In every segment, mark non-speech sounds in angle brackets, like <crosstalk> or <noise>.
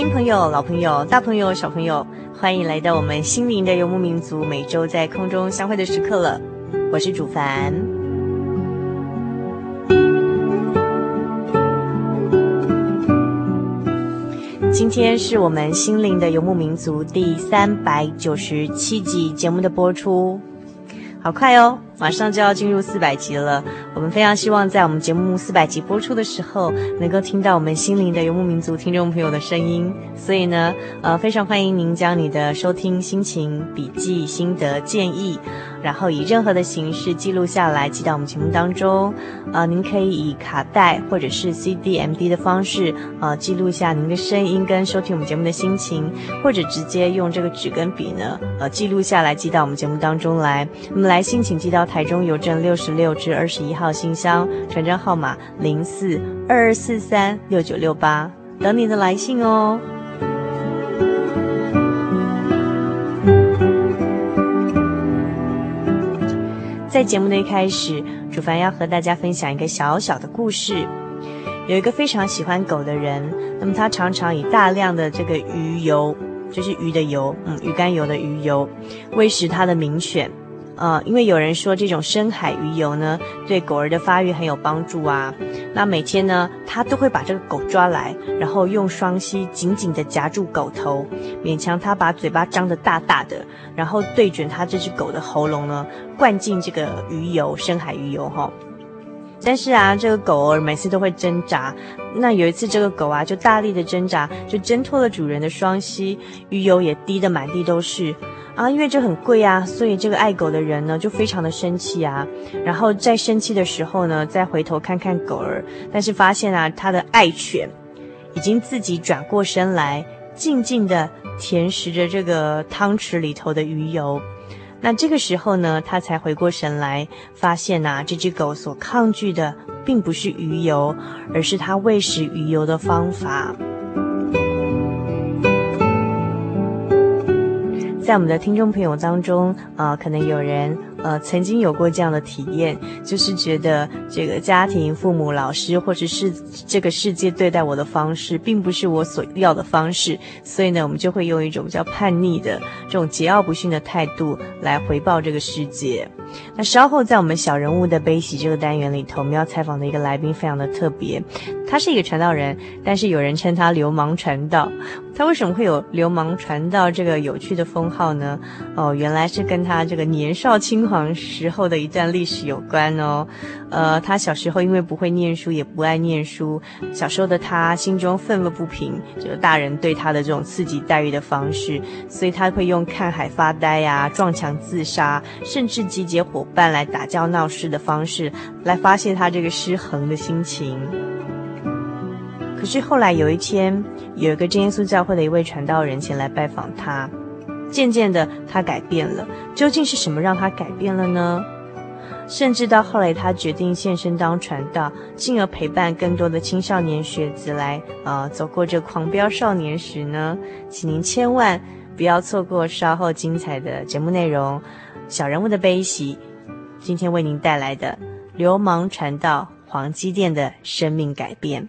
新朋友、老朋友、大朋友、小朋友，欢迎来到我们心灵的游牧民族每周在空中相会的时刻了。我是主凡。今天是我们心灵的游牧民族第三百九十七集节目的播出，好快哦！马上就要进入四百集了，我们非常希望在我们节目四百集播出的时候，能够听到我们心灵的游牧民族听众朋友的声音。所以呢，呃，非常欢迎您将你的收听心情、笔记、心得、建议，然后以任何的形式记录下来，寄到我们节目当中。呃，您可以以卡带或者是 CD-MD 的方式，呃，记录下您的声音跟收听我们节目的心情，或者直接用这个纸跟笔呢，呃，记录下来寄到我们节目当中来。那么来心情寄到。台中邮政六十六至二十一号信箱，传真号码零四二二四三六九六八，等你的来信哦。在节目的一开始，主凡要和大家分享一个小小的故事。有一个非常喜欢狗的人，那么他常常以大量的这个鱼油，就是鱼的油，嗯，鱼肝油的鱼油，喂食他的名犬。呃，因为有人说这种深海鱼油呢，对狗儿的发育很有帮助啊。那每天呢，他都会把这个狗抓来，然后用双膝紧紧地夹住狗头，勉强它把嘴巴张得大大的，然后对准它这只狗的喉咙呢，灌进这个鱼油，深海鱼油哈。但是啊，这个狗儿每次都会挣扎。那有一次，这个狗啊，就大力的挣扎，就挣脱了主人的双膝，鱼油也滴得满地都是。啊，因为这很贵啊，所以这个爱狗的人呢就非常的生气啊。然后在生气的时候呢，再回头看看狗儿，但是发现啊，他的爱犬已经自己转过身来，静静的舔食着这个汤匙里头的鱼油。那这个时候呢，他才回过神来，发现啊，这只狗所抗拒的并不是鱼油，而是它喂食鱼油的方法。在我们的听众朋友当中，啊、可能有人。呃，曾经有过这样的体验，就是觉得这个家庭、父母、老师，或者是这个世界对待我的方式，并不是我所要的方式，所以呢，我们就会用一种比较叛逆的这种桀骜不驯的态度来回报这个世界。那稍后在我们小人物的悲喜这个单元里头，我们要采访的一个来宾非常的特别，他是一个传道人，但是有人称他流氓传道。他为什么会有流氓传道这个有趣的封号呢？哦，原来是跟他这个年少轻狂时候的一段历史有关哦。呃，他小时候因为不会念书，也不爱念书，小时候的他心中愤愤不平，就是大人对他的这种刺激待遇的方式，所以他会用看海发呆呀、撞墙自杀，甚至集结伙伴来打架闹事的方式，来发泄他这个失衡的心情。可是后来有一天，有一个真耶稣教会的一位传道人前来拜访他。渐渐的，他改变了。究竟是什么让他改变了呢？甚至到后来他决定献身当传道，进而陪伴更多的青少年学子来呃走过这狂飙少年时呢，请您千万不要错过稍后精彩的节目内容。小人物的悲喜，今天为您带来的流氓传道黄基甸的生命改变。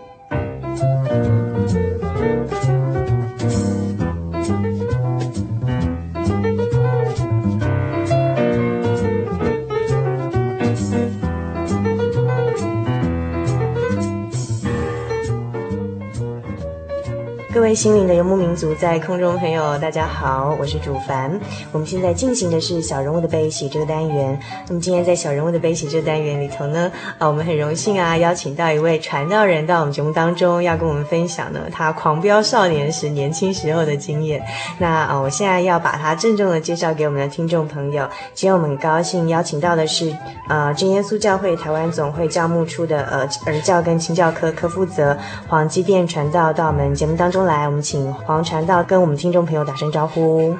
心灵的游牧民族，在空中朋友，大家好，我是主凡。我们现在进行的是小人物的悲喜这个单元。那么今天在小人物的悲喜这个单元里头呢，啊，我们很荣幸啊，邀请到一位传道人到我们节目当中，要跟我们分享呢他狂飙少年时年轻时候的经验。那啊，我现在要把他郑重的介绍给我们的听众朋友。今天我们很高兴邀请到的是呃真耶稣教会台湾总会教牧处的呃儿教跟青教科科负责黄基甸传道到我们节目当中来。来，我们请黄传道跟我们听众朋友打声招呼。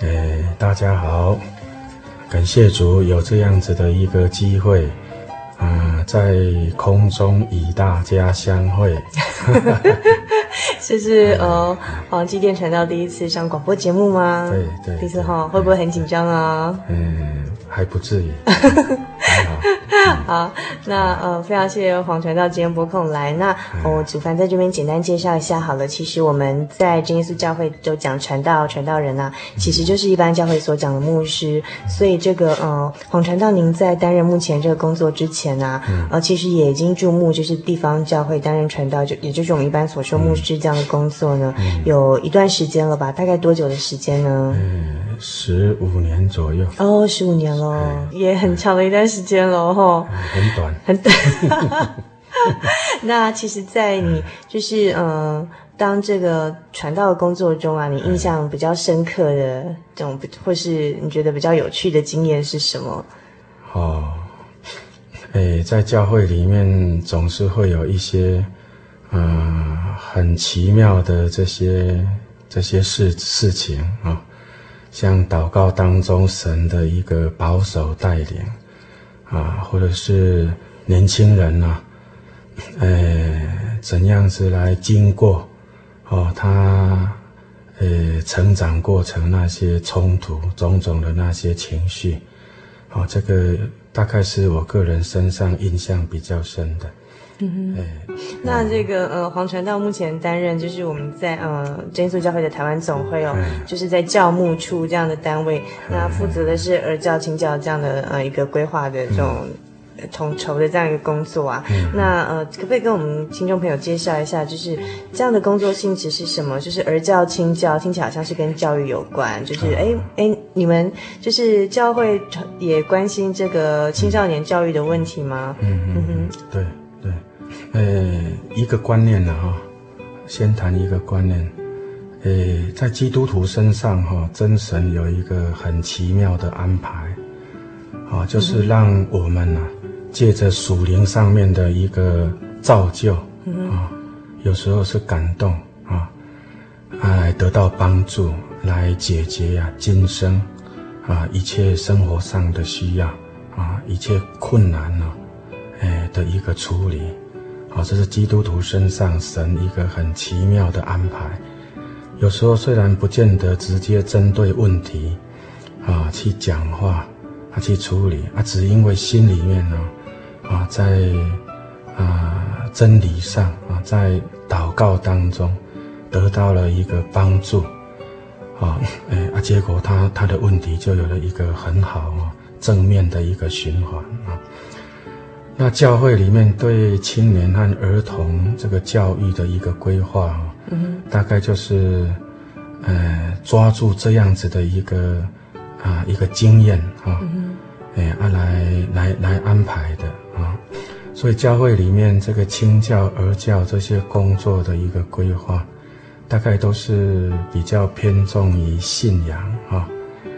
哎，大家好，感谢主有这样子的一个机会啊、呃，在空中与大家相会。这 <laughs> 是呃黄基电传道第一次上广播节目吗？对对，第一次哈，会不会很紧张啊？嗯，还不至于。<laughs> 好，<laughs> 那呃，非常谢谢黄传道今天拨空来。那我主凡在这边简单介绍一下好了。其实我们在真耶稣教会都讲传道，传道人啊，其实就是一般教会所讲的牧师。所以这个呃，黄传道您在担任目前这个工作之前啊，呃，其实也已经注目就是地方教会担任传道，就也就是我们一般所说牧师这样的工作呢，有一段时间了吧？大概多久的时间呢？嗯，十五年左右。哦，十五年了，也很长的一段时间了哈。很短，很短。<laughs> 那其实，在你就是嗯、呃，当这个传道的工作中啊，你印象比较深刻的这种，或是你觉得比较有趣的经验是什么？哦，诶，在教会里面总是会有一些嗯、呃、很奇妙的这些这些事事情啊。哦像祷告当中神的一个保守带领，啊，或者是年轻人呐，呃，怎样子来经过，哦，他，呃，成长过程那些冲突种种的那些情绪，哦，这个大概是我个人身上印象比较深的。嗯那这个呃，黄传道目前担任就是我们在呃真耶稣教会的台湾总会哦，哎、就是在教牧处这样的单位，那负责的是儿教、青教这样的呃一个规划的这种统筹的这样一个工作啊。嗯、那呃，可不可以跟我们听众朋友介绍一下，就是这样的工作性质是什么？就是儿教、青教，听起来好像是跟教育有关。就是哎哎、嗯，你们就是教会也关心这个青少年教育的问题吗？嗯嗯嗯，对。呃，一个观念呢，哈，先谈一个观念。呃，在基督徒身上，哈，真神有一个很奇妙的安排，啊，就是让我们呢，借着属灵上面的一个造就，啊，有时候是感动，啊，哎得到帮助，来解决呀今生，啊，一切生活上的需要，啊，一切困难呢，哎的一个处理。好，这是基督徒身上神一个很奇妙的安排。有时候虽然不见得直接针对问题，啊，去讲话，啊，去处理，啊，只因为心里面呢，啊，在啊真理上啊，在祷告当中得到了一个帮助，啊，哎啊，结果他他的问题就有了一个很好啊正面的一个循环啊。那教会里面对青年和儿童这个教育的一个规划，嗯，大概就是，呃，抓住这样子的一个啊一个经验啊，嗯，哎啊来来来安排的啊，所以教会里面这个青教、儿教这些工作的一个规划，大概都是比较偏重于信仰啊，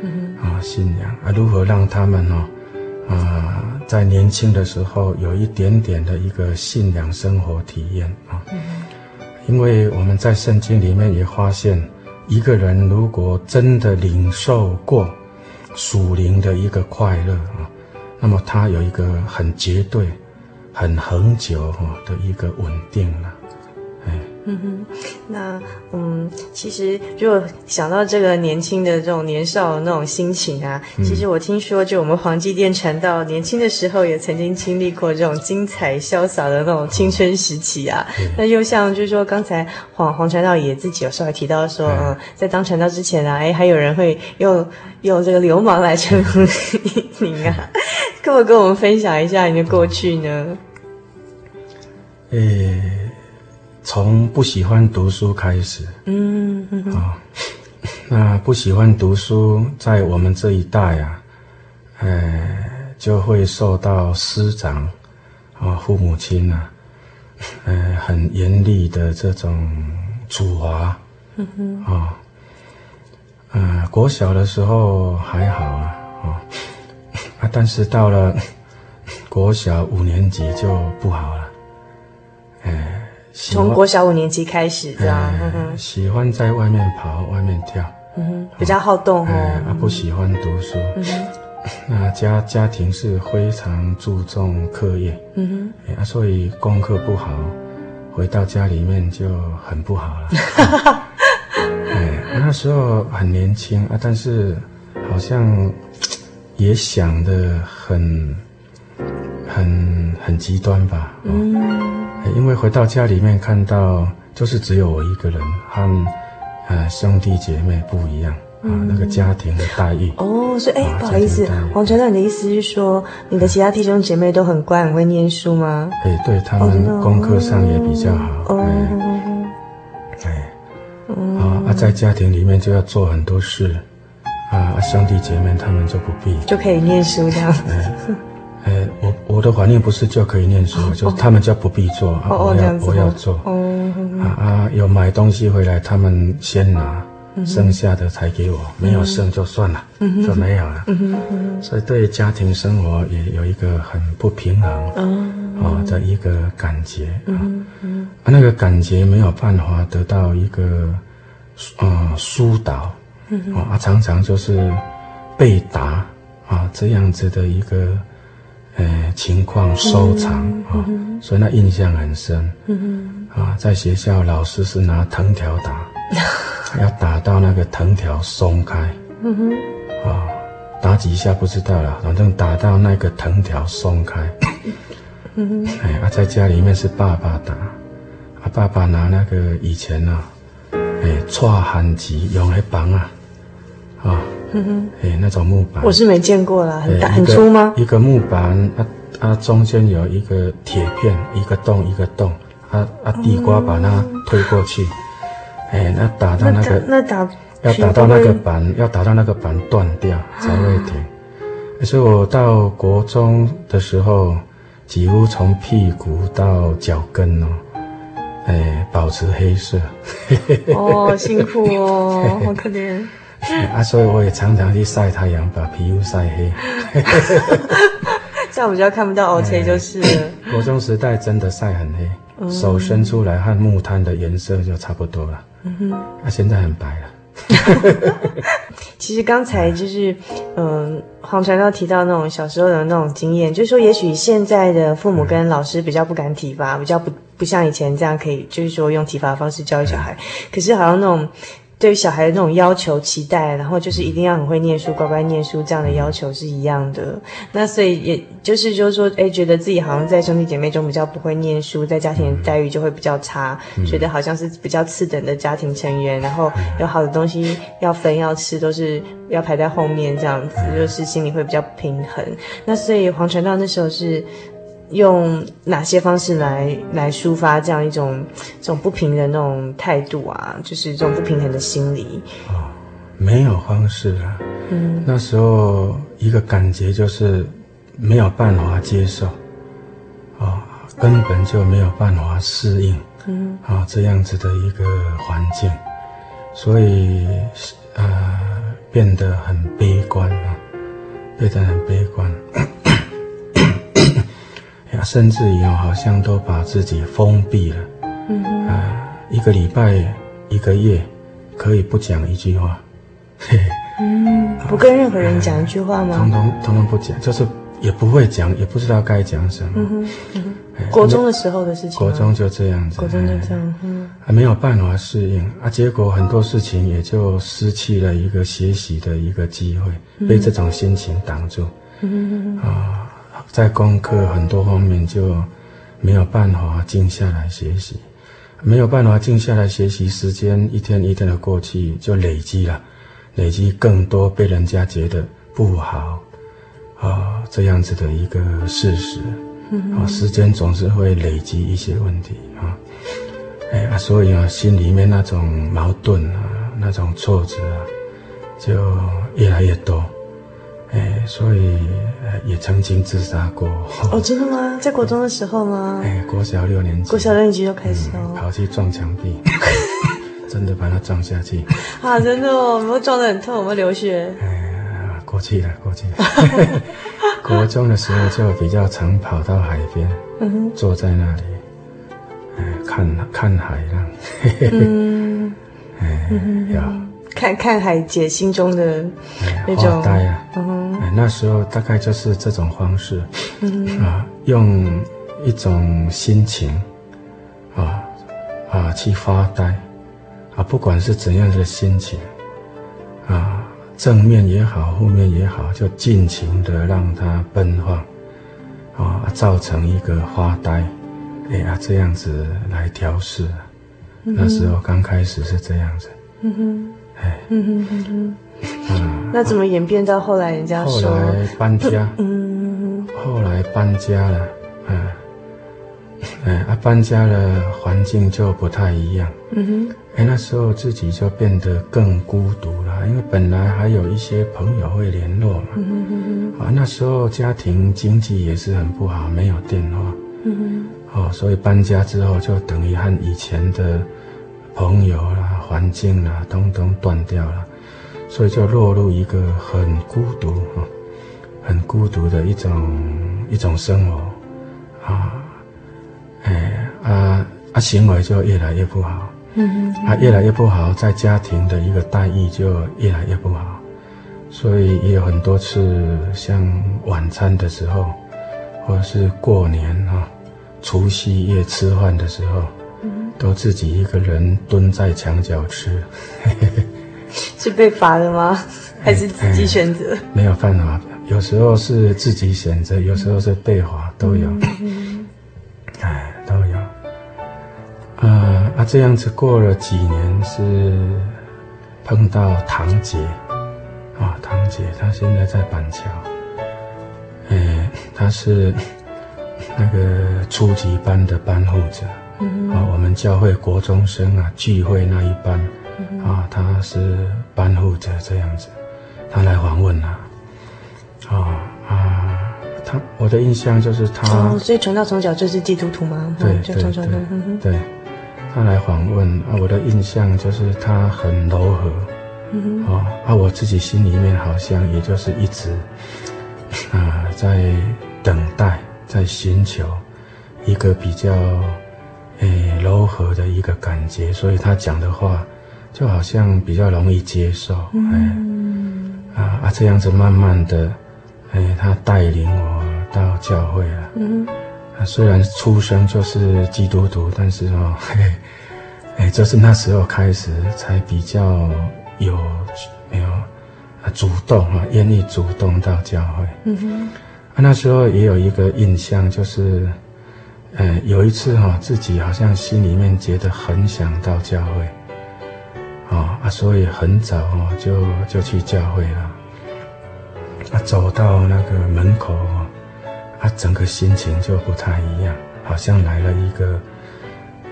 嗯，啊信仰。啊，如何让他们呢？啊，在年轻的时候有一点点的一个信仰生活体验啊，因为我们在圣经里面也发现，一个人如果真的领受过属灵的一个快乐啊，那么他有一个很绝对、很恒久的一个稳定了。嗯哼，那嗯，其实如果想到这个年轻的这种年少的那种心情啊，嗯、其实我听说，就我们黄继店传道年轻的时候，也曾经经历过这种精彩潇洒的那种青春时期啊。哦、那又像就是说，刚才黄黄传道也自己有稍微提到说，嗯，在当传道之前啊，哎，还有人会用用这个流氓来称呼您啊，<laughs> 可不可以跟我们分享一下你的过去呢？诶。从不喜欢读书开始，嗯，啊、哦，<coughs> 那不喜欢读书，在我们这一代啊，呃，就会受到师长啊、哦、父母亲啊，呃，很严厉的这种处罚，嗯哼，啊、哦，呃，国小的时候还好啊，啊、哦，啊，但是到了国小五年级就不好了，哎。从国小五年级开始，这样，嗯、喜欢在外面跑，外面跳，比较好动。哦。哎、啊，不喜欢读书，那家家庭是非常注重课业，嗯哼，啊，所以功课不好，回到家里面就很不好了。<laughs> 哎，那时候很年轻啊，但是好像也想得很很很极端吧，嗯。因为回到家里面看到，就是只有我一个人，和呃兄弟姐妹不一样啊，嗯、那个家庭的待遇。哦，所以哎，不好意思，黄传道，你的意思是说，你的其他弟兄姐妹都很乖，很会念书吗？哎，对，他们功课上也比较好。哦，哎，啊啊，在家庭里面就要做很多事，啊，兄弟姐妹他们就不必，就可以念书这样。哎，我我的怀念不是就可以念书，哦、就是他们就不必做，啊、我要我要做。哦，啊啊，有买东西回来，他们先拿，嗯、剩下的才给我，嗯、没有剩就算了，嗯、就没有了。所以对家庭生活也有一个很不平衡，嗯、哦的一个感觉啊，那个感觉没有办法得到一个呃疏导，嗯、啊，常常就是被打啊这样子的一个。呃，情况收藏啊，所以那印象很深。嗯啊，在学校老师是拿藤条打，<laughs> 要打到那个藤条松开。嗯哼，啊，打几下不知道了，反正打到那个藤条松开。嗯哼，哎，啊，在家里面是爸爸打，啊，爸爸拿那个以前呢，哎，搓旱机用来绑啊，啊。嗯哼，哎，那种木板，我是没见过啦，很大很粗吗？一个木板，啊啊，中间有一个铁片，一个洞一个洞，啊啊，地瓜把它推过去，哎，那打到那个，那打要打到那个板，要打到那个板断掉才会停。所以我到国中的时候，几乎从屁股到脚跟哦，哎，保持黑色。哦，辛苦哦，<laughs> 好可怜。啊，所以我也常常去晒太阳，把皮肤晒黑。<laughs> 这样比较看不到 OK 就是了。<laughs> 国中时代真的晒很黑，嗯、手伸出来和木炭的颜色就差不多了。嗯哼，啊，现在很白了。<laughs> 其实刚才就是，嗯、呃，黄传道提到那种小时候的那种经验，就是说，也许现在的父母跟老师比较不敢体罚，比较不不像以前这样可以，就是说用体罚的方式教育小孩。嗯、可是好像那种。对于小孩的那种要求、期待，然后就是一定要很会念书、乖乖念书，这样的要求是一样的。那所以也就是就是说，哎，觉得自己好像在兄弟姐妹中比较不会念书，在家庭待遇就会比较差，嗯、觉得好像是比较次等的家庭成员，然后有好的东西要分要吃，都是要排在后面，这样子就是心里会比较不平衡。那所以黄传道那时候是。用哪些方式来来抒发这样一种这种不平的那种态度啊？就是这种不平衡的心理。哦，没有方式啊。嗯，那时候一个感觉就是没有办法接受，哦，根本就没有办法适应，嗯，啊，哦，这样子的一个环境，所以啊，呃，变得很悲观啊，变得很悲观。甚至于好像都把自己封闭了，嗯，啊，一个礼拜、一个月可以不讲一句话，嘿，嗯，不跟任何人讲一句话吗？通通通通不讲，就是也不会讲，也不知道该讲什么。嗯哼，国中的时候的事情。国中就这样子。国中就这样，嗯，还没有办法适应啊，结果很多事情也就失去了一个学习的一个机会，被这种心情挡住，嗯哼，啊。在功课很多方面就没有办法静下来学习，没有办法静下来学习，时间一天一天的过去，就累积了，累积更多被人家觉得不好啊这样子的一个事实。啊，时间总是会累积一些问题啊，哎啊，所以啊，心里面那种矛盾啊，那种挫折啊，就越来越多。哎，所以也曾经自杀过。哦，真的吗？在国中的时候吗？<laughs> 哎，国小六年级。国小六年级就开始哦。跑去撞墙壁，<laughs> 真的把它撞下去。啊，真的哦，我们撞得很痛？我们流血？哎，过去了，过去了。<laughs> 国中的时候就比较常跑到海边，坐在那里，哎，看看海浪。嗯，哎，有。看看海姐心中的那种发呆啊，嗯、哎，那时候大概就是这种方式，嗯、啊，用一种心情，啊啊去发呆，啊，不管是怎样的心情，啊，正面也好，负面也好，就尽情的让它奔放，啊，造成一个发呆，哎呀，这样子来调适，嗯、哼。那时候刚开始是这样子，嗯哼。嗯哼哼哼，嗯，那怎么演变到后来人家说？后来搬家，嗯，后来搬家了，嗯，哎，啊，搬家了，环境就不太一样，嗯哼，哎，那时候自己就变得更孤独了，啊，因为本来还有一些朋友会联络嘛。嗯嗯啊，那时候家庭经济也是很不好，没有电话。嗯哦，所以搬家之后就等于和以前的朋友啦、环境啦，通通断掉了，所以就落入一个很孤独啊，很孤独的一种一种生活。啊，哎啊啊，行为就越来越不好。嗯嗯，啊越来越不好，在家庭的一个待遇就越来越不好，所以也有很多次，像晚餐的时候，或者是过年啊，除夕夜吃饭的时候，嗯，都自己一个人蹲在墙角吃。<laughs> 是被罚的吗？还是自己选择？没有办法，有时候是自己选择，有时候是被罚，都有。嗯，哎，都有。啊，啊，这样子过了几年，是碰到堂姐，啊，堂姐，她现在在板桥，哎，她是那个初级班的班护者，嗯，啊，我们教会国中生啊聚会那一班，啊，他是班护者这样子，他来访问啊，啊啊，他我的印象就是他，哦，所以传道从小就是基督徒吗？对对对对。对他来访问啊，我的印象就是他很柔和，嗯，哦，啊，我自己心里面好像也就是一直啊在等待，在寻求一个比较诶柔和的一个感觉，所以他讲的话就好像比较容易接受，嗯，啊啊这样子慢慢的，诶他带领我到教会了，嗯。虽然出生就是基督徒，但是哦，嘿，<laughs> 哎，就是那时候开始才比较有没有啊主动啊，愿意主动到教会。嗯哼，啊，那时候也有一个印象，就是，呃，有一次哈，自己好像心里面觉得很想到教会，啊啊，所以很早哦就就去教会了，啊，走到那个门口。啊整个心情就不太一样，好像来了一个，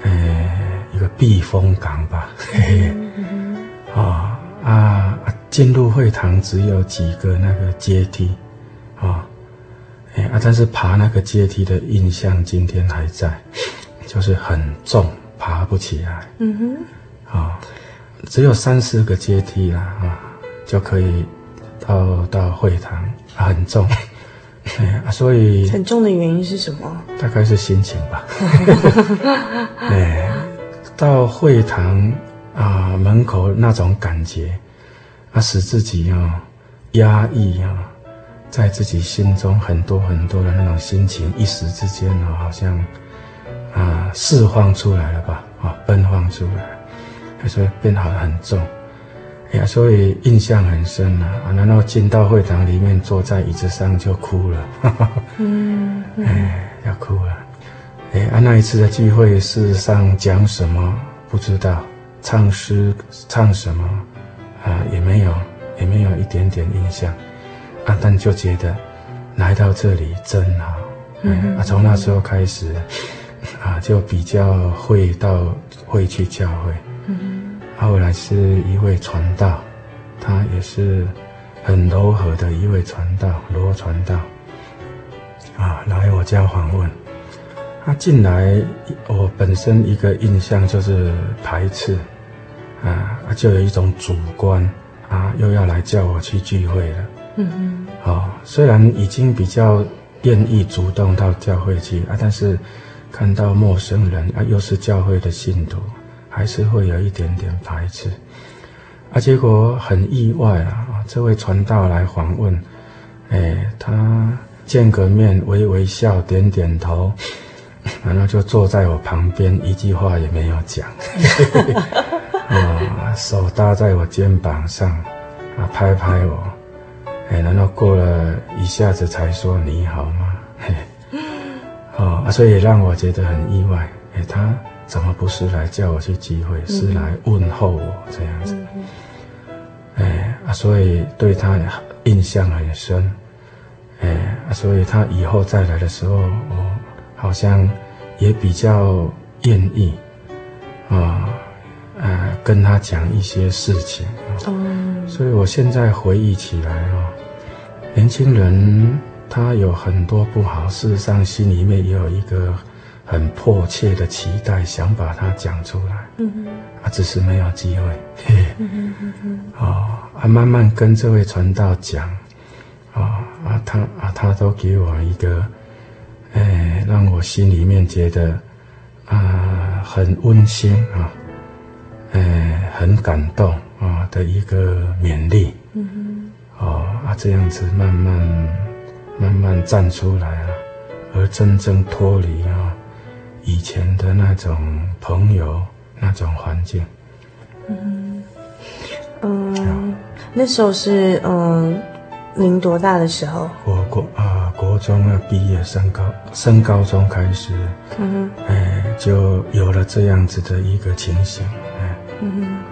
呃，一个避风港吧。嘿 <laughs> 嘿，啊啊，进入会堂只有几个那个阶梯，啊，哎啊，但是爬那个阶梯的印象今天还在，就是很重，爬不起来。嗯哼，啊，只有三四个阶梯啦，啊，就可以到到会堂，很重。所以 <laughs> 很重的原因是什么？大概是心情吧。<laughs> 哎，到会堂啊门口那种感觉，啊使自己啊压抑啊，在自己心中很多很多的那种心情，一时之间呢，好像啊释放出来了吧，啊奔放出来，所以变好很重。哎呀，所以印象很深呐啊！然后进到会堂里面，坐在椅子上就哭了，哈哈嗯，嗯，哎，要哭了。哎，啊，那一次的聚会，事实上讲什么不知道，唱诗唱什么啊也没有，也没有一点点印象，啊，但就觉得来到这里真好。嗯，啊，从那时候开始，啊，就比较会到会去教会。嗯。后来是一位传道，他也是很柔和的一位传道，罗传道啊，来我家访问。他进来，我本身一个印象就是排斥啊，就有一种主观啊，又要来叫我去聚会了。嗯嗯。哦，虽然已经比较愿意主动到教会去啊，但是看到陌生人啊，又是教会的信徒。还是会有一点点排斥，啊，结果很意外啊！这位传道来访问，哎，他见个面，微微笑，点点头，然后就坐在我旁边，一句话也没有讲，<laughs> <laughs> 啊，手搭在我肩膀上，啊，拍拍我，哎，然后过了一下子才说你好吗？嘿，哦，所以让我觉得很意外，哎，他。怎么不是来叫我去聚会，是来问候我这样子？哎啊，所以对他印象很深。哎啊，所以他以后再来的时候，我好像也比较愿意啊，呃，跟他讲一些事情。哦，所以我现在回忆起来哦，年轻人他有很多不好，事实上心里面也有一个很迫切的期待，想把它讲出来。嗯哼，啊，只是没有机会。嘿嘿嗯哼嗯。<laughs> 哦，啊，慢慢跟这位传道讲，哦，啊，他啊，他都给我一个，哎，让我心里面觉得啊，很温馨啊，哎，很感动。啊的一个勉励，哦啊，这样子慢慢慢慢站出来啊，而真正脱离啊以前的那种朋友那种环境，嗯嗯，嗯那时候是嗯您多大的时候？我国啊国中要毕业升高升高中开始，嗯哼，哎就有了这样子的一个情形，哎，嗯哼。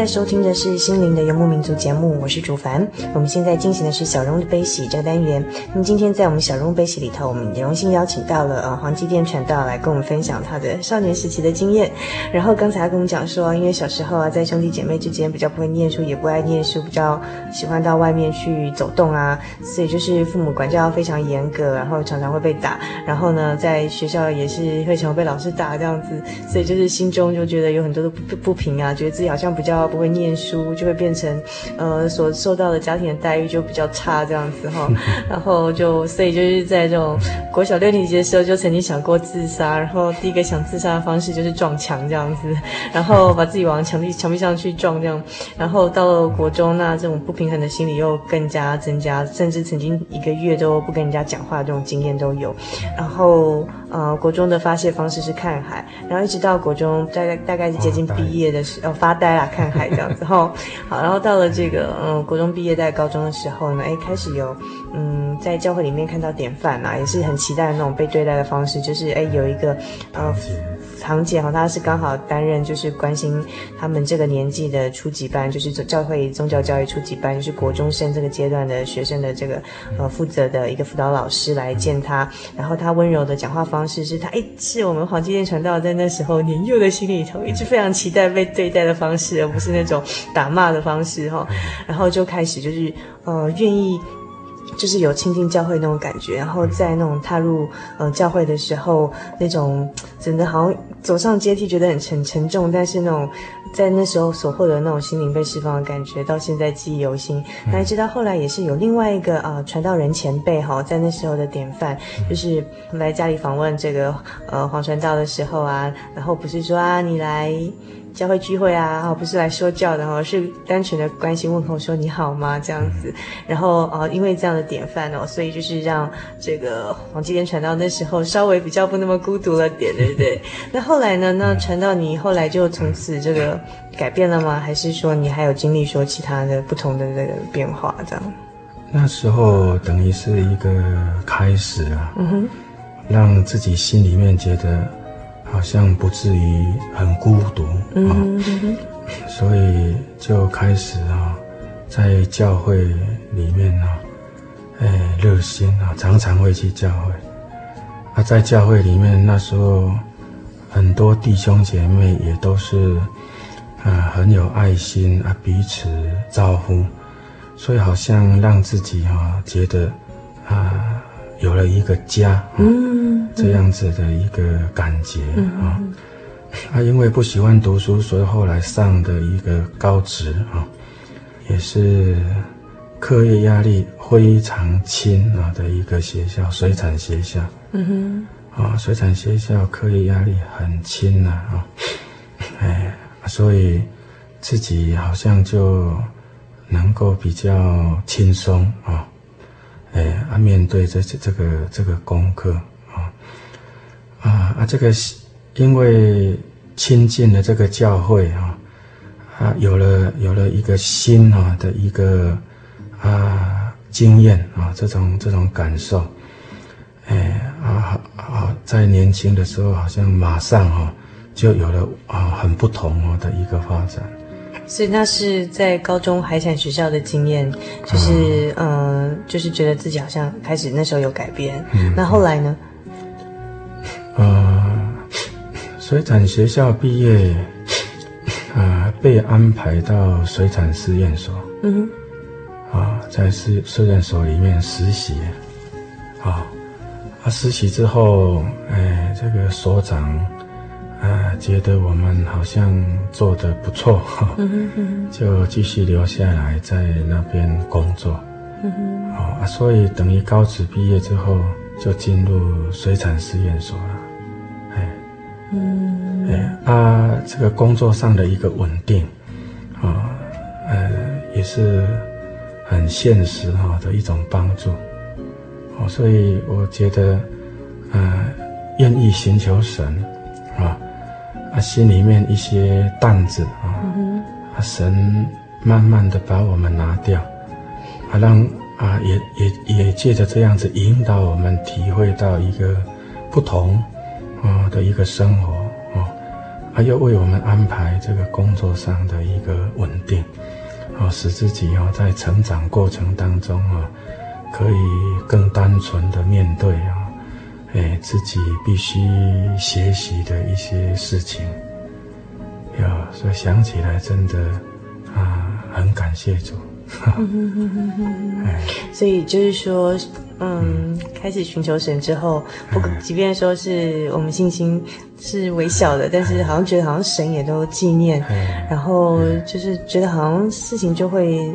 在收听的是心灵的游牧民族节目，我是主凡。我们现在进行的是小蓉的悲喜这个单元。那么今天在我们小蓉悲喜里头，我们也荣幸邀请到了呃黄基甸传道来跟我们分享他的少年时期的经验。然后刚才跟我们讲说，因为小时候啊，在兄弟姐妹之间比较不会念书，也不爱念书，比较喜欢到外面去走动啊，所以就是父母管教非常严格，然后常常会被打。然后呢，在学校也是会常被老师打这样子，所以就是心中就觉得有很多的不不平啊，觉得自己好像比较。不会念书，就会变成，呃，所受到的家庭的待遇就比较差这样子哈。<laughs> 然后就所以就是在这种国小六年级的时候，就曾经想过自杀。然后第一个想自杀的方式就是撞墙这样子，<laughs> 然后把自己往墙壁墙壁上去撞这样。然后到了国中，那这种不平衡的心理又更加增加，甚至曾经一个月都不跟人家讲话的这种经验都有。然后呃，国中的发泄方式是看海，然后一直到国中大概大概是接近毕业的时候，哦，发呆啦。看海这样子哈，好，然后到了这个嗯，国中毕业在高中的时候呢，哎，开始有嗯，在教会里面看到典范啊，也是很期待的那种被对待的方式，就是哎，有一个呃。堂姐哈，她是刚好担任就是关心他们这个年纪的初级班，就是教会宗教教育初级班，就是国中生这个阶段的学生的这个呃负责的一个辅导老师来见他，然后他温柔的讲话方式是他哎，是我们黄金殿传道在那时候年幼的心里头一直非常期待被对待的方式，而不是那种打骂的方式哈，然后就开始就是呃愿意。就是有亲近教会那种感觉，然后在那种踏入呃教会的时候，那种真的好像走上阶梯觉得很沉沉重，但是那种在那时候所获得那种心灵被释放的感觉，到现在记忆犹新。那一直到后来也是有另外一个啊、呃、传道人前辈哈，在那时候的典范，就是来家里访问这个呃黄传道的时候啊，然后不是说啊你来。教会聚会啊，不是来说教的哦，是单纯的关心问候，说你好吗这样子。然后哦，因为这样的典范哦，所以就是让这个黄继天传到那时候稍微比较不那么孤独了点，对不对？<laughs> 那后来呢？那传到你后来就从此这个改变了吗？还是说你还有经历说其他的不同的这个变化这样？那时候等于是一个开始啊，嗯哼，让自己心里面觉得好像不至于很孤独啊，所以就开始啊，在教会里面啊，哎，热心啊，常常会去教会。啊，在教会里面那时候，很多弟兄姐妹也都是啊很有爱心啊，彼此招呼。所以好像让自己哈、啊、觉得啊有了一个家，啊、嗯，这样子的一个感觉、嗯、啊。他，因为不喜欢读书，所以后来上的一个高职啊，也是课业压力非常轻啊的一个学校，水产学校。嗯哼，啊，水产学校课业压力很轻呐啊，哎，所以自己好像就。能够比较轻松啊，哎啊，面对这这这个这个功课啊，啊啊，这个因为亲近了这个教会啊，啊，有了有了一个新啊的一个啊经验啊，这种这种感受，哎啊啊，在年轻的时候好像马上啊就有了啊很不同哦的一个发展。所以那是在高中海产学校的经验，就是嗯、呃，就是觉得自己好像开始那时候有改变。嗯、那后来呢？呃，水产学校毕业，啊、呃，被安排到水产试验所。嗯哼。啊，在试试验所里面实习。啊，啊，实习之后，哎，这个所长。啊，觉得我们好像做的不错，嗯嗯、就继续留下来在那边工作。嗯啊，所以等于高职毕业之后就进入水产试验所了。哎，嗯，哎，啊，这个工作上的一个稳定，啊、哦，呃，也是很现实哈的一种帮助。哦，所以我觉得，呃，愿意寻求神，啊。啊，心里面一些担子啊，啊，神慢慢的把我们拿掉，啊，让啊，也也也借着这样子引导我们体会到一个不同啊的一个生活啊，啊，又为我们安排这个工作上的一个稳定，啊，使自己啊在成长过程当中啊，可以更单纯的面对啊。哎，自己必须学习的一些事情，呀，所以想起来真的啊，很感谢主。哎，所以就是说。嗯，开始寻求神之后，不，即便说是我们信心是微小的，但是好像觉得好像神也都纪念，然后就是觉得好像事情就会，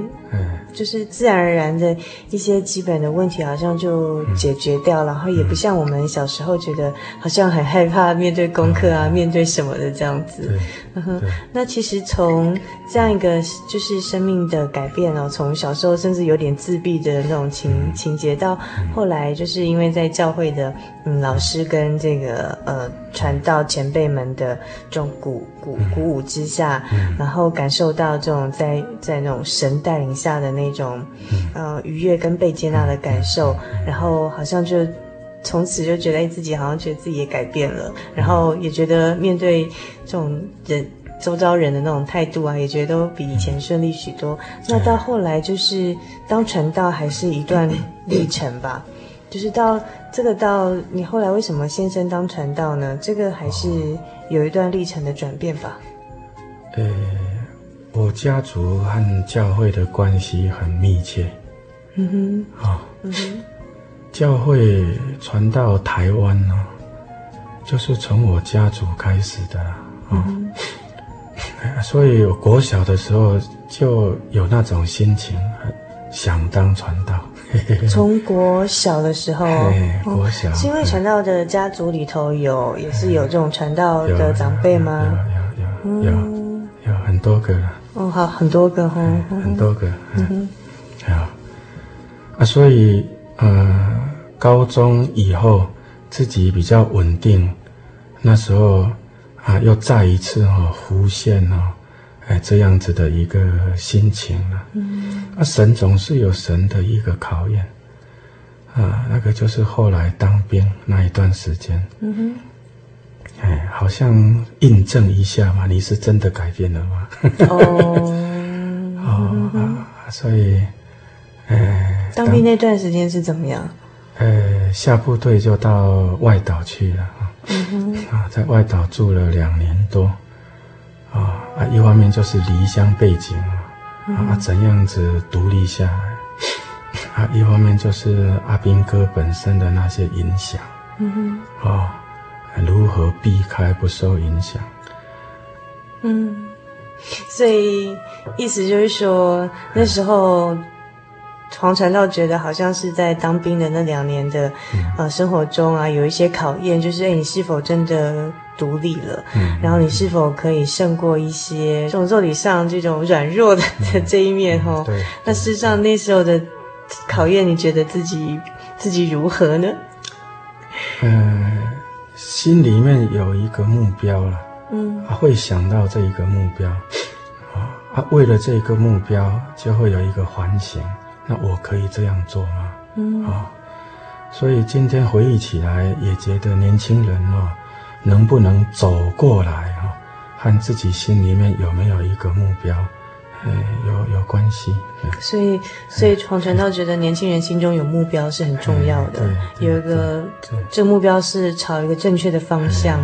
就是自然而然的一些基本的问题好像就解决掉了，然后也不像我们小时候觉得好像很害怕面对功课啊，面对什么的这样子。嗯哼，那其实从这样一个就是生命的改变哦，从小时候甚至有点自闭的那种情情节到。后来就是因为在教会的嗯老师跟这个呃传道前辈们的这种鼓鼓鼓舞之下，然后感受到这种在在那种神带领下的那种呃愉悦跟被接纳的感受，然后好像就从此就觉得自己好像觉得自己也改变了，然后也觉得面对这种人周遭人的那种态度啊，也觉得都比以前顺利许多。那到后来就是当传道还是一段历程吧，就是到这个到你后来为什么先生当传道呢？这个还是有一段历程的转变吧。呃，我家族和教会的关系很密切。嗯哼。啊。嗯哼。教会传到台湾呢，就是从我家族开始的啊。嗯哼。所以，我国小的时候就有那种心情，想当传道。<laughs> 从国小的时候，国小、哦、是因为传道的家族里头有，也是有这种传道的长辈吗？有有有有，有，很多个了。哦，好，很多个哈，很多个。嗯哼，啊，啊，所以呃，高中以后自己比较稳定，那时候啊，又再一次哈、哦、浮现哦，哎，这样子的一个心情了。嗯，啊，神总是有神的一个考验，啊，那个就是后来当兵那一段时间。嗯哼。哎，好像印证一下嘛，你是真的改变了吗？哦，<laughs> 哦，所以，哎，当兵那段时间是怎么样？呃，下部队就到外岛去了啊，嗯哼，啊，在外岛住了两年多，啊啊，一方面就是离乡背景啊，啊，怎样子独立下来，啊，一方面就是阿兵哥本身的那些影响，嗯哼，哦。如何避开不受影响？嗯，所以意思就是说，那时候黄传道觉得好像是在当兵的那两年的、嗯、呃生活中啊，有一些考验，就是哎，你是否真的独立了？嗯，然后你是否可以胜过一些这种肉体上这种软弱的、<laughs> 这一面？哈、嗯，对。那事实上那时候的考验，你觉得自己自己如何呢？嗯。心里面有一个目标了，嗯，啊，会想到这一个目标，啊，啊，为了这个目标，就会有一个反省，那我可以这样做吗？嗯，啊，所以今天回忆起来，也觉得年轻人哦，能不能走过来啊，和自己心里面有没有一个目标？哎，有有关系，所以所以黄传道觉得年轻人心中有目标是很重要的，有一个这个目标是朝一个正确的方向，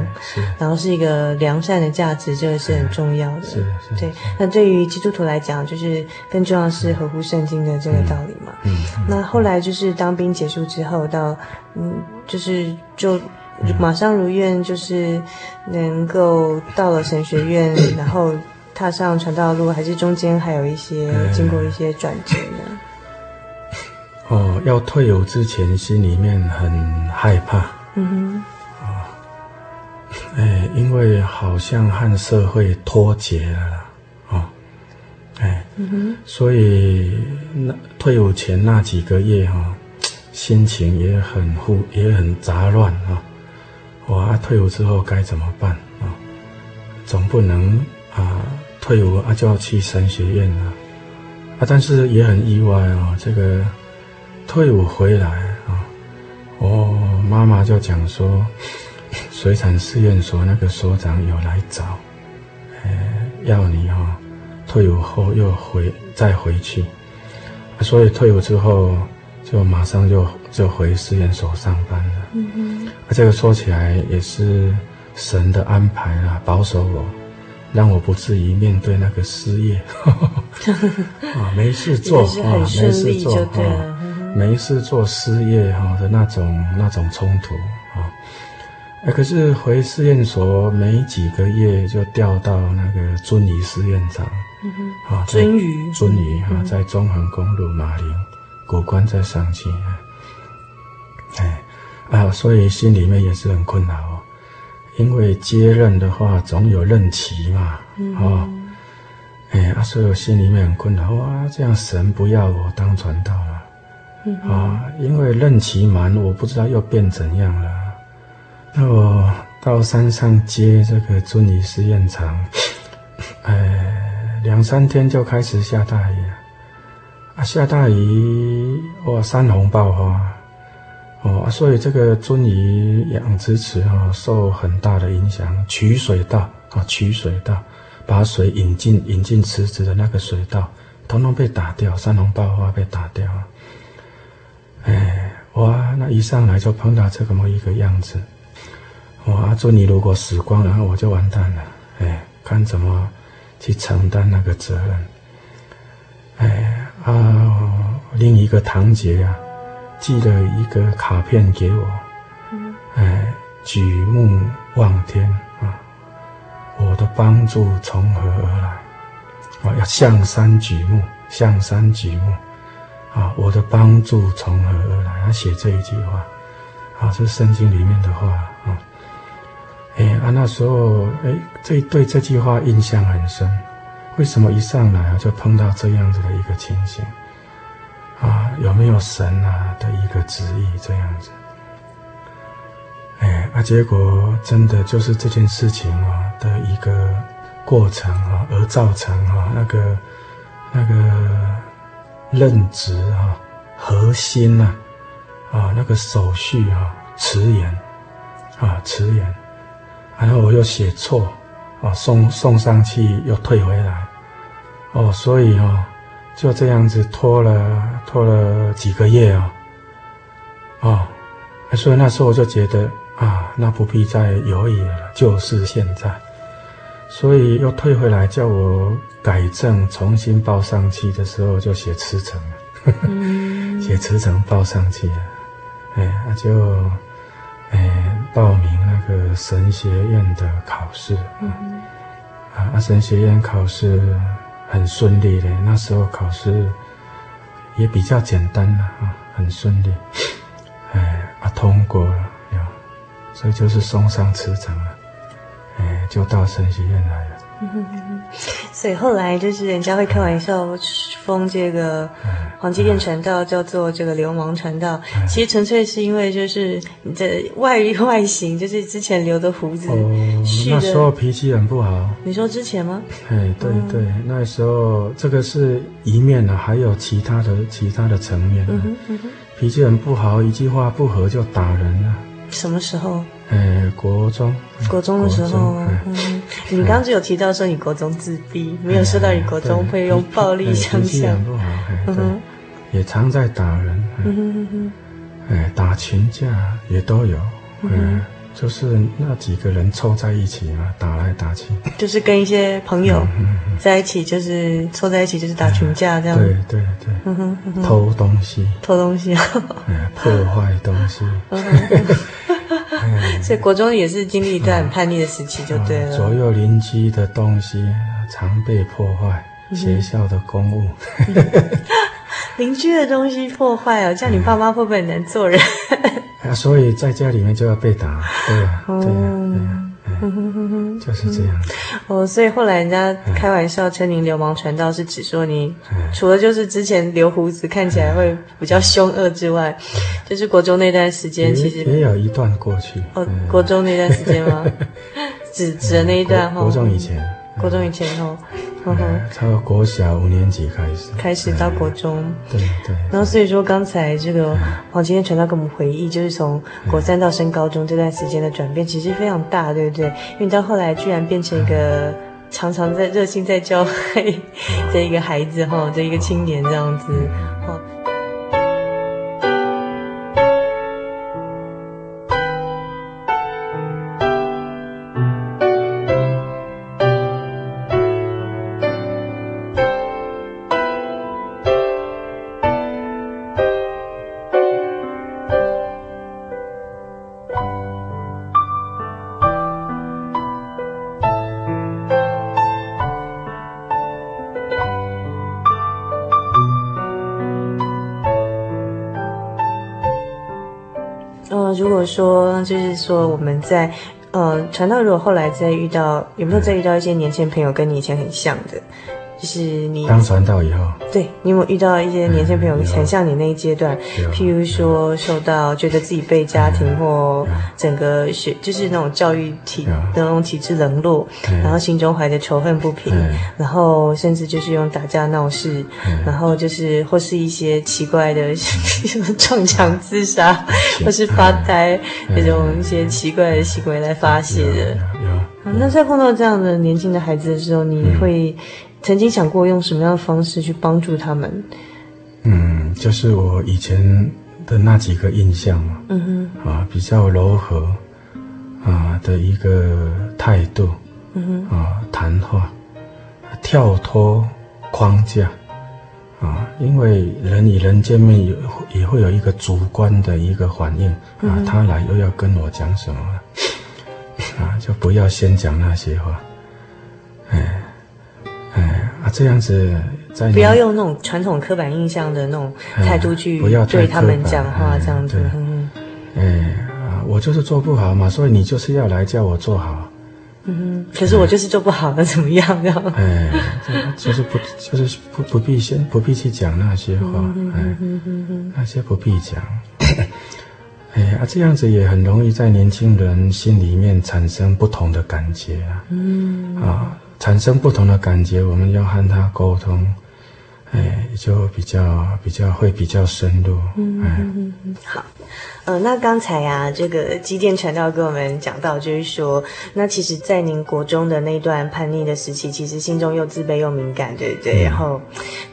然后是一个良善的价值，这个是很重要的。是是，对。那对于基督徒来讲，就是更重要是合乎圣经的这个道理嘛。嗯。那后来就是当兵结束之后，到嗯，就是就马上如愿，就是能够到了神学院，然后。踏上传道路，还是中间还有一些经过一些转折呢？哦，要退伍之前，心里面很害怕。嗯哼。哦，哎，因为好像和社会脱节了啦。哦，哎，嗯哼。所以那退伍前那几个月哈、哦，心情也很复，也很杂乱啊。我啊，退伍之后该怎么办啊、总不能啊。退伍啊，就要去神学院了，啊，但是也很意外哦。这个退伍回来啊，哦，妈妈就讲说，水产试验所那个所长有来找，哎，要你哦，退伍后又回再回去，所以退伍之后就马上就就回实验所上班了。嗯嗯，啊，这个说起来也是神的安排啊，保守我。让我不至于面对那个失业，<laughs> 啊，没事做啊，没事做啊，没事做失业哈的那种那种冲突啊，哎，可是回试验所没几个月就调到那个鱒鱼试验场，啊，鱒鱼，鱒鱼哈，在中横公路马陵，古关再上去，哎，啊，所以心里面也是很困扰。因为接任的话，总有任期嘛，嗯、哦，哎，啊，所以我心里面很困扰，哇，这样神不要我当传道了，啊，因为任期满，我不知道又变怎样了。那我到山上接这个遵义试验场，哎，两三天就开始下大雨，下大雨，哇，山洪爆发。哦，所以这个鳟鱼养殖池哈、哦、受很大的影响，取水道啊、哦，取水道，把水引进引进池子的那个水道，统统被打掉，山洪爆发被打掉。哎，哇，那一上来就碰到这么一个样子，哇，鱒鱼如果死光了，我就完蛋了。哎，看怎么去承担那个责任。哎啊，另一个堂姐啊。寄了一个卡片给我，哎，举目望天啊，我的帮助从何而来？啊，要向山举目，向山举目，啊，我的帮助从何而来？他写这一句话，啊，这是圣经里面的话啊。哎，啊，那时候，哎，这对这句话印象很深。为什么一上来啊就碰到这样子的一个情形？啊，有没有神啊的一个旨意这样子？哎，啊，结果真的就是这件事情啊的一个过程啊，而造成啊那个那个任职啊核心呐啊，啊那个手续啊迟延啊迟延，然后我又写错啊送送上去又退回来哦，所以啊。就这样子拖了拖了几个月啊，哦，所以那时候我就觉得啊，那不必再犹豫了，就是现在，所以又退回来叫我改正，重新报上去的时候就写辞呈了，<laughs> 写辞呈报上去了，哎，那就哎报名那个神学院的考试，啊，神学院考试。很顺利的，那时候考试也比较简单了啊，很顺利，哎，啊通过了，所以就是送上辞呈了，哎，就到神学院来了。<laughs> 所以后来就是人家会开玩笑封这个黄基甸传道叫做这个流氓传道，其实纯粹是因为就是你的外外形，<laughs> 就是之前留的胡子，哦，那时候脾气很不好。你说之前吗？哎，对对，那时候这个是一面呢，还有其他的其他的层面。嗯哼嗯哼，脾气很不好，一句话不合就打人了。什么时候？哎，国中，国中的时候，嗯，你刚刚只有提到说你国中自闭，没有说到你国中会用暴力相向，也常在打人，嗯哎，打群架也都有，嗯，就是那几个人凑在一起嘛，打来打去，就是跟一些朋友在一起，就是凑在一起，就是打群架这样，对对对，偷东西，偷东西，哎，破坏东西。<laughs> <laughs> 所以国中也是经历一段很叛逆的时期，就对了。左右邻居的东西常被破坏，学校的公物，<laughs> 邻居的东西破坏哦，这样你爸妈会不会很难做人？<laughs> 啊，所以在家里面就要被打，对呀，对呀。<laughs> 就是这样哦，所以后来人家开玩笑称您流氓传道，是指说你除了就是之前留胡子看起来会比较凶恶之外，就是国中那段时间其实也有一段过去哦，国中那段时间吗？<laughs> 指指的那一段哈，国中以前，国中以前后。嗯哼，从国小五年级开始，开始到国中，对对。然后所以说，刚才这个黄今天传道给我们回忆，就是从国三到升高中这段时间的转变，其实非常大，对不对？因为你到后来居然变成一个常常在热心在教会这一个孩子哈，这一个青年这样子，哈。就是说我们在，呃，传到如果后来再遇到，有没有再遇到一些年轻朋友跟你以前很像的？就是你当传道以后，对，你有没有遇到一些年轻朋友很像你那一阶段？譬如说受到觉得自己被家庭或整个学，就是那种教育体那种体制冷落，然后心中怀着仇恨不平，然后甚至就是用打架闹事，然后就是或是一些奇怪的什么 <laughs> 撞墙自杀，或是发呆那种一些奇怪的行为来发泄的。那在碰到这样的年轻的孩子的时候，你会？曾经想过用什么样的方式去帮助他们？嗯，就是我以前的那几个印象嘛，嗯哼，啊，比较柔和啊的一个态度，嗯哼，啊，谈话，跳脱框架，啊，因为人与人见面也也会有一个主观的一个反应，啊，他来又要跟我讲什么，啊，就不要先讲那些话，哎。哎啊，这样子在不要用那种传统刻板印象的那种态度去对他们讲话，这样子。哎啊，我就是做不好嘛，所以你就是要来叫我做好。嗯哼，可是我就是做不好，那怎么样？呢？哎，就是不，就是不不必先不必去讲那些话，哎，那些不必讲。<laughs> 哎啊，这样子也很容易在年轻人心里面产生不同的感觉啊。嗯啊，产生不同的感觉，我们要和他沟通。哎，就比较比较会比较深入。嗯嗯嗯，好，呃，那刚才呀，这个基甸传道跟我们讲到，就是说，那其实，在您国中的那段叛逆的时期，其实心中又自卑又敏感，对不对？嗯、然后，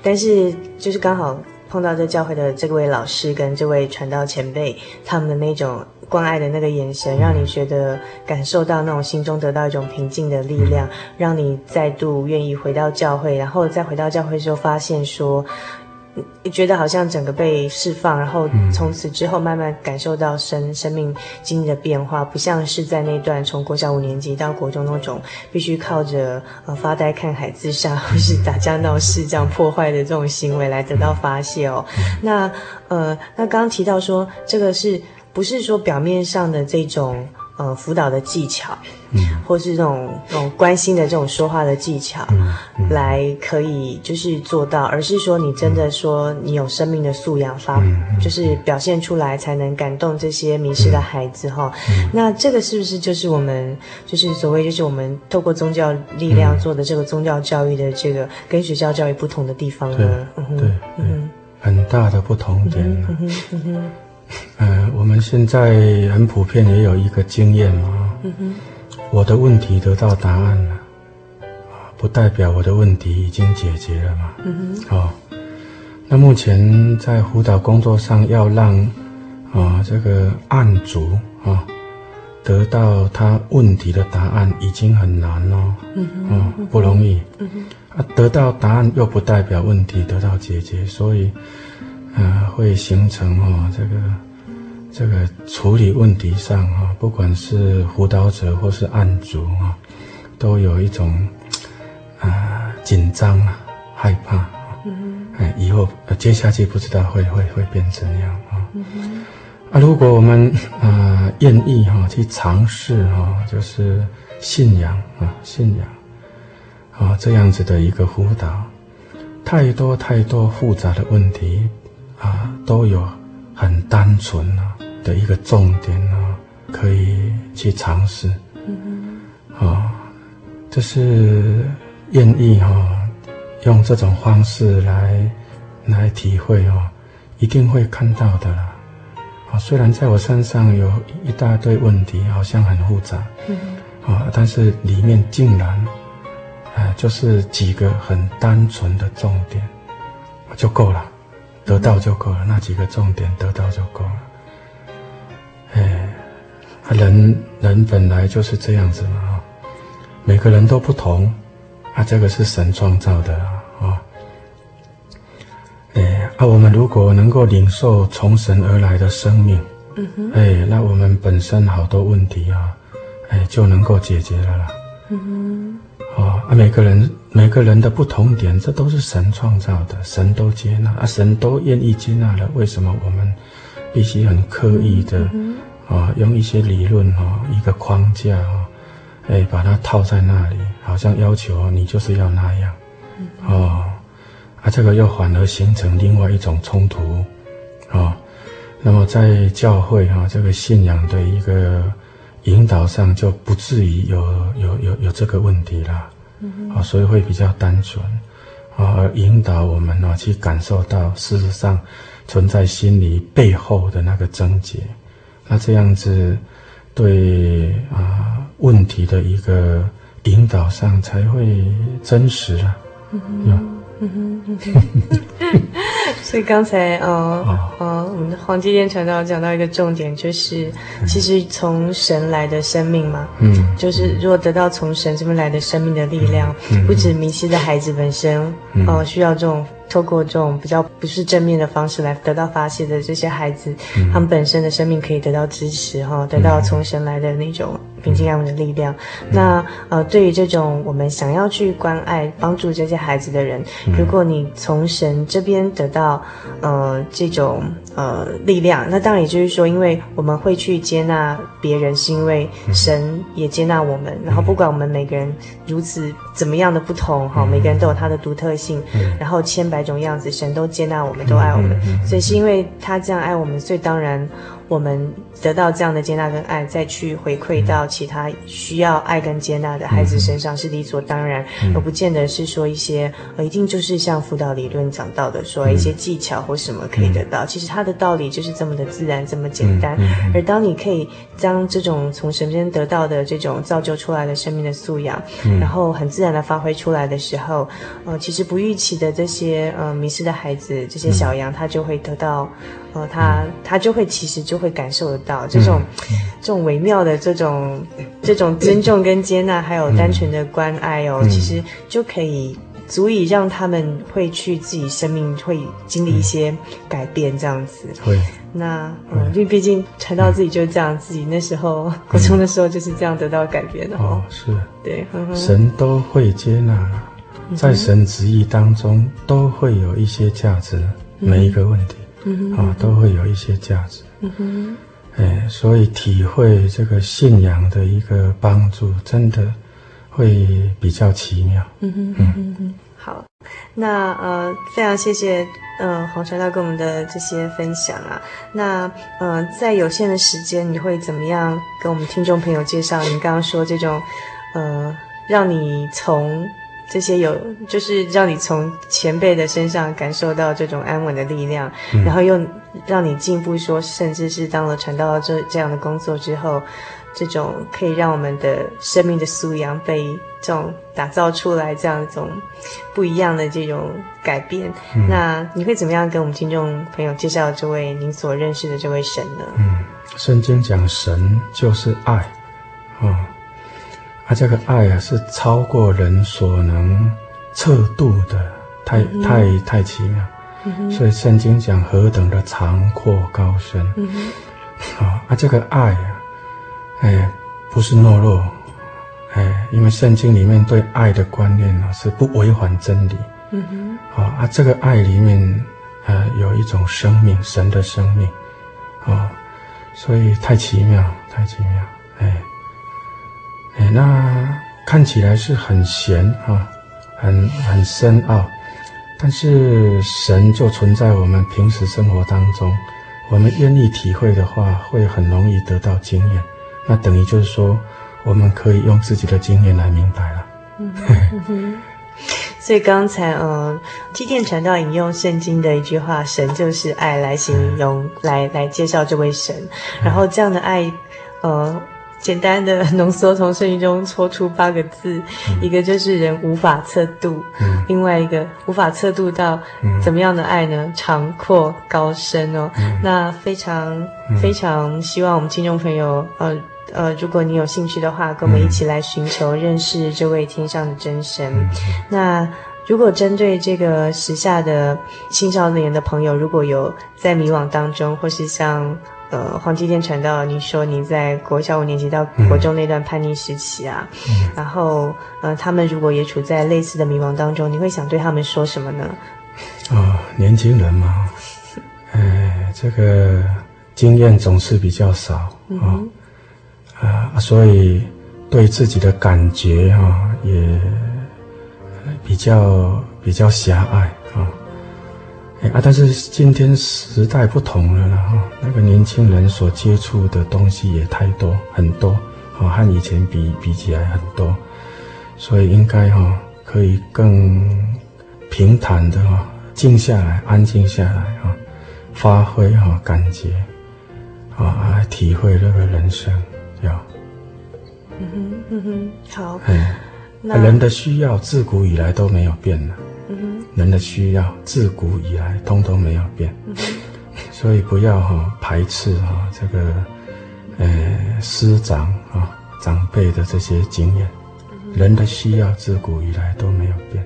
但是就是刚好碰到这教会的这位老师跟这位传道前辈，他们的那种。关爱的那个眼神，让你觉得感受到那种心中得到一种平静的力量，嗯、让你再度愿意回到教会，然后再回到教会的时候，发现说，你觉得好像整个被释放，然后从此之后慢慢感受到生生命经历的变化，不像是在那段从国小五年级到国中那种必须靠着呃发呆看海自杀 <laughs> 或是打架闹事这样破坏的这种行为来得到发泄哦。那呃，那刚刚提到说这个是。不是说表面上的这种呃辅导的技巧，嗯，或是这种这种关心的这种说话的技巧，嗯，嗯，来可以就是做到，而是说你真的说你有生命的素养发，嗯，就是表现出来才能感动这些迷失的孩子哈。那这个是不是就是我们就是所谓就是我们透过宗教力量做的这个宗教教育的这个跟学校教育不同的地方呢？对，嗯，很大的不同点。嗯哼，嗯我们现在很普遍也有一个经验嘛，嗯哼，我的问题得到答案了，不代表我的问题已经解决了嘛，嗯哼，哦，那目前在辅导工作上要让啊、哦、这个案主啊、哦、得到他问题的答案已经很难哦，嗯哼，哦，不容易，嗯哼，啊，得到答案又不代表问题得到解决，所以。呃，会形成哈、哦，这个这个处理问题上哈、哦，不管是辅导者或是案主啊、哦，都有一种啊、呃、紧张啊、害怕。嗯哎，以后呃接下去不知道会会会变怎样啊？啊，如果我们啊愿意哈去尝试哈，就是信仰啊，信仰啊这样子的一个辅导，太多太多复杂的问题。啊，都有很单纯啊的一个重点啊，可以去尝试。嗯哼，啊，就是愿意哈、啊，用这种方式来来体会哦、啊，一定会看到的啦。啊，虽然在我身上有一大堆问题，好像很复杂，嗯哼，啊，但是里面竟然，啊，就是几个很单纯的重点，就够了。得到就够了，那几个重点得到就够了。哎，人人本来就是这样子嘛，每个人都不同，啊，这个是神创造的啊，啊，哎，啊，我们如果能够领受从神而来的生命，嗯哼，哎，那我们本身好多问题啊，哎，就能够解决了啦，嗯哼。啊，每个人每个人的不同点，这都是神创造的，神都接纳啊，神都愿意接纳了。为什么我们必须很刻意的啊，用一些理论啊，一个框架啊，哎，把它套在那里，好像要求你就是要那样，哦，啊，这个又反而形成另外一种冲突，啊，那么在教会哈，这个信仰的一个。引导上就不至于有有有有这个问题啦，嗯哼，所以会比较单纯，啊，而引导我们呢去感受到事实上存在心理背后的那个症结，那这样子对啊问题的一个引导上才会真实啊，嗯哼。嗯哼，<laughs> 所以刚才呃呃，我们的黄基甸传道讲到一个重点，就是其实从神来的生命嘛，嗯，就是如果得到从神这边来的生命的力量，嗯、不止迷失的孩子本身，哦、嗯。呃，需要这种透过这种比较不是正面的方式来得到发泄的这些孩子，嗯、他们本身的生命可以得到支持哈、哦，得到从神来的那种平静安稳的力量。嗯、那呃，对于这种我们想要去关爱、帮助这些孩子的人，嗯、如果你从神这边得到呃这种呃力量，那当然也就是说，因为我们会去接纳别人，是因为神也接纳我们。嗯、然后不管我们每个人如此怎么样的不同，哈、嗯，每个人都有他的独特性，嗯、然后千百种样子，神都接纳我们，都爱我们。所以是因为他这样爱我们，所以当然。我们得到这样的接纳跟爱，再去回馈到其他需要爱跟接纳的孩子身上，是理所当然，而不见得是说一些呃，一定就是像辅导理论讲到的，说一些技巧或什么可以得到。其实它的道理就是这么的自然，这么简单。而当你可以将这种从神边得到的这种造就出来的生命的素养，然后很自然的发挥出来的时候，呃，其实不预期的这些呃迷失的孩子，这些小羊，他就会得到。呃，他他就会其实就会感受得到这种、嗯、这种微妙的这种这种尊重跟接纳，还有单纯的关爱哦，嗯、其实就可以足以让他们会去自己生命会经历一些改变这样子。会、嗯。那嗯，因为毕竟传到自己就是这样，自己那时候国中的时候就是这样得到改变的哦。是。对。神都会接纳，在神旨意当中都会有一些价值，嗯、每一个问题。啊，都会有一些价值。嗯哼，哎，所以体会这个信仰的一个帮助，真的会比较奇妙。嗯哼，嗯哼，好，那呃，非常谢谢呃黄传道跟我们的这些分享啊。那呃，在有限的时间，你会怎么样跟我们听众朋友介绍？你刚刚说这种呃，让你从。这些有，就是让你从前辈的身上感受到这种安稳的力量，嗯、然后又让你进步说，甚至是当了传道这这样的工作之后，这种可以让我们的生命的素养被这种打造出来，这样一种不一样的这种改变。嗯、那你会怎么样跟我们听众朋友介绍这位您所认识的这位神呢？嗯，圣经讲神就是爱，啊、哦。他、啊、这个爱啊，是超过人所能测度的，太太太奇妙。所以圣经讲何等的长阔高深。啊，这个爱啊，哎，不是懦弱，哎，因为圣经里面对爱的观念呢、啊，是不违反真理。嗯哼。啊、这个爱里面，呃，有一种生命，神的生命。啊、哦，所以太奇妙，太奇妙，哎。哎，那看起来是很玄啊，很很深奥，但是神就存在我们平时生活当中，我们愿意体会的话，会很容易得到经验。那等于就是说，我们可以用自己的经验来明白了。嗯哼，<laughs> 所以刚才呃，基甸传道引用圣经的一句话：“神就是爱”来形容，嗯、来来介绍这位神。然后这样的爱，呃。简单的浓缩，从圣经中抽出八个字，嗯、一个就是人无法测度，嗯、另外一个无法测度到怎么样的爱呢？长阔高深哦。嗯、那非常、嗯、非常希望我们听众朋友，呃呃，如果你有兴趣的话，跟我们一起来寻求认识这位天上的真神。嗯、那如果针对这个时下的青少年的朋友，如果有在迷惘当中，或是像。呃，黄继天传道，你说你在国小五年级到国中那段叛逆时期啊，嗯、然后呃，他们如果也处在类似的迷茫当中，你会想对他们说什么呢？哦，年轻人嘛，哎，这个经验总是比较少啊，啊，所以对自己的感觉哈、啊、也比较比较狭隘啊。啊！但是今天时代不同了了哈，那个年轻人所接触的东西也太多很多，啊，和以前比比起来很多，所以应该哈可以更平坦的哈静下来，安静下来哈，发挥哈感觉，啊，体会这个人生要。嗯哼嗯哼，好。哎，那人的需要自古以来都没有变嗯哼。人的需要自古以来通通没有变，嗯、哼所以不要哈、哦、排斥哈、哦、这个，呃师长啊、哦、长辈的这些经验，嗯、人的需要自古以来都没有变，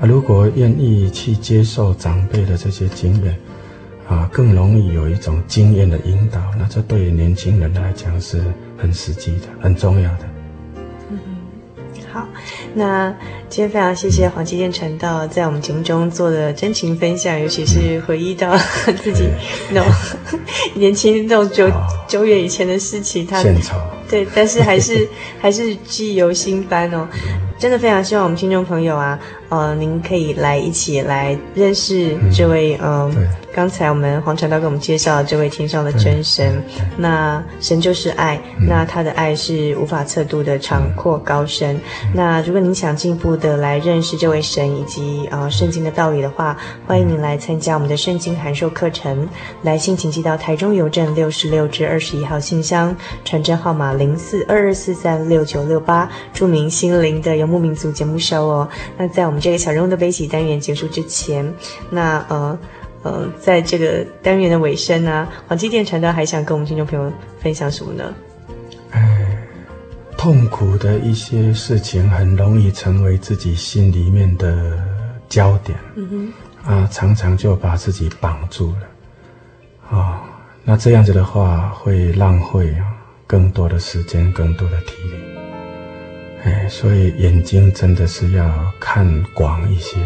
啊如果愿意去接受长辈的这些经验，啊，更容易有一种经验的引导。那这对于年轻人来讲是很实际的、很重要的。嗯，好，那今天非常谢谢黄基建传道在我们节目中做的真情分享，尤其是回忆到 <laughs> 自己那种 <laughs> 年轻那种久久远以前的事情，他献丑。对，但是还是还是记忆犹新般哦。真的非常希望我们听众朋友啊，呃，您可以来一起来认识这位，嗯，呃、刚才我们黄传道给我们介绍的这位天上的真神。那神就是爱，那他的爱是无法测度的长阔高深。那如果您想进一步的来认识这位神以及呃圣经的道理的话，欢迎您来参加我们的圣经函授课程。来信请寄到台中邮政六十六至二十一号信箱，传真号码零四二二四三六九六八，著名心灵的游牧民族节目收哦。那在我们这个小人物的悲喜单元结束之前，那呃呃，在这个单元的尾声呢，黄基甸传道还想跟我们听众朋友分享什么呢？哎，痛苦的一些事情很容易成为自己心里面的焦点，嗯哼，啊，常常就把自己绑住了，啊、那这样子的话会浪费啊更多的时间，更多的体力。哎，所以眼睛真的是要看广一些。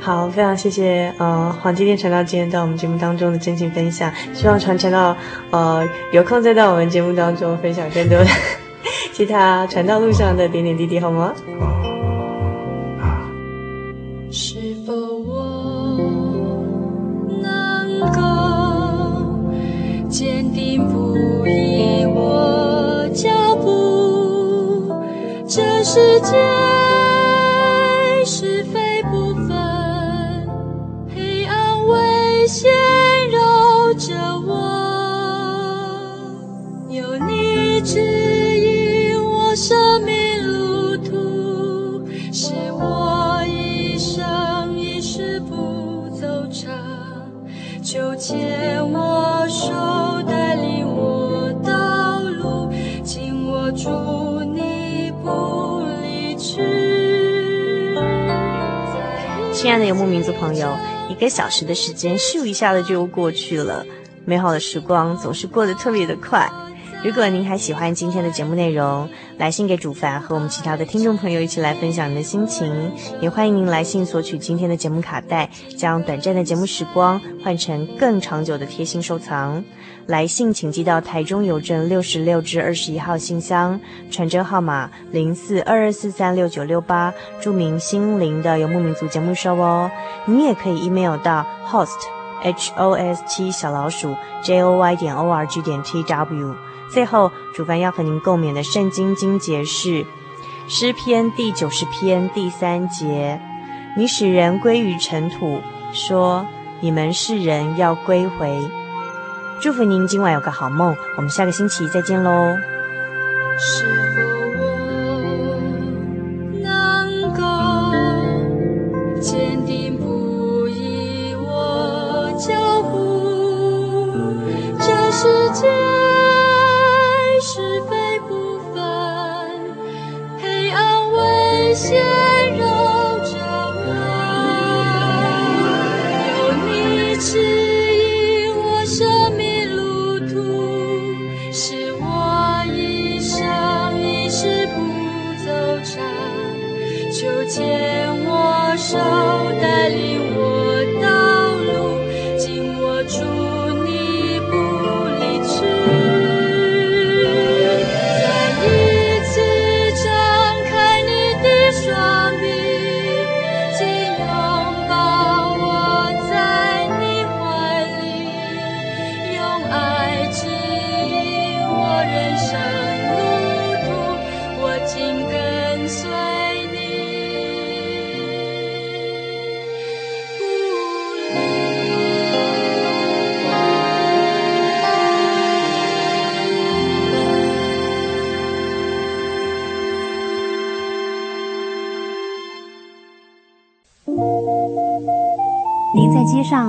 好，非常谢谢呃黄金店传道今天到我们节目当中的真情分享，希望传承到呃有空再到我们节目当中分享更多的 <laughs> 其他传道路上的点点滴滴，好吗？哦世界。亲爱的游牧民族朋友，一个小时的时间咻一下子就过去了，美好的时光总是过得特别的快。如果您还喜欢今天的节目内容，来信给主凡和我们其他的听众朋友一起来分享您的心情，也欢迎您来信索取今天的节目卡带，将短暂的节目时光换成更长久的贴心收藏。来信请寄到台中邮政六十六至二十一号信箱，传真号码零四二二四三六九六八，注明“心灵的游牧民族”节目收哦。你也可以 email 到 host h o s t 小老鼠 j o y 点 o r g 点 t w。最后，主凡要和您共勉的圣经经节是诗篇第九十篇第三节：“你使人归于尘土，说你们是人要归回。”祝福您今晚有个好梦，我们下个星期再见喽。是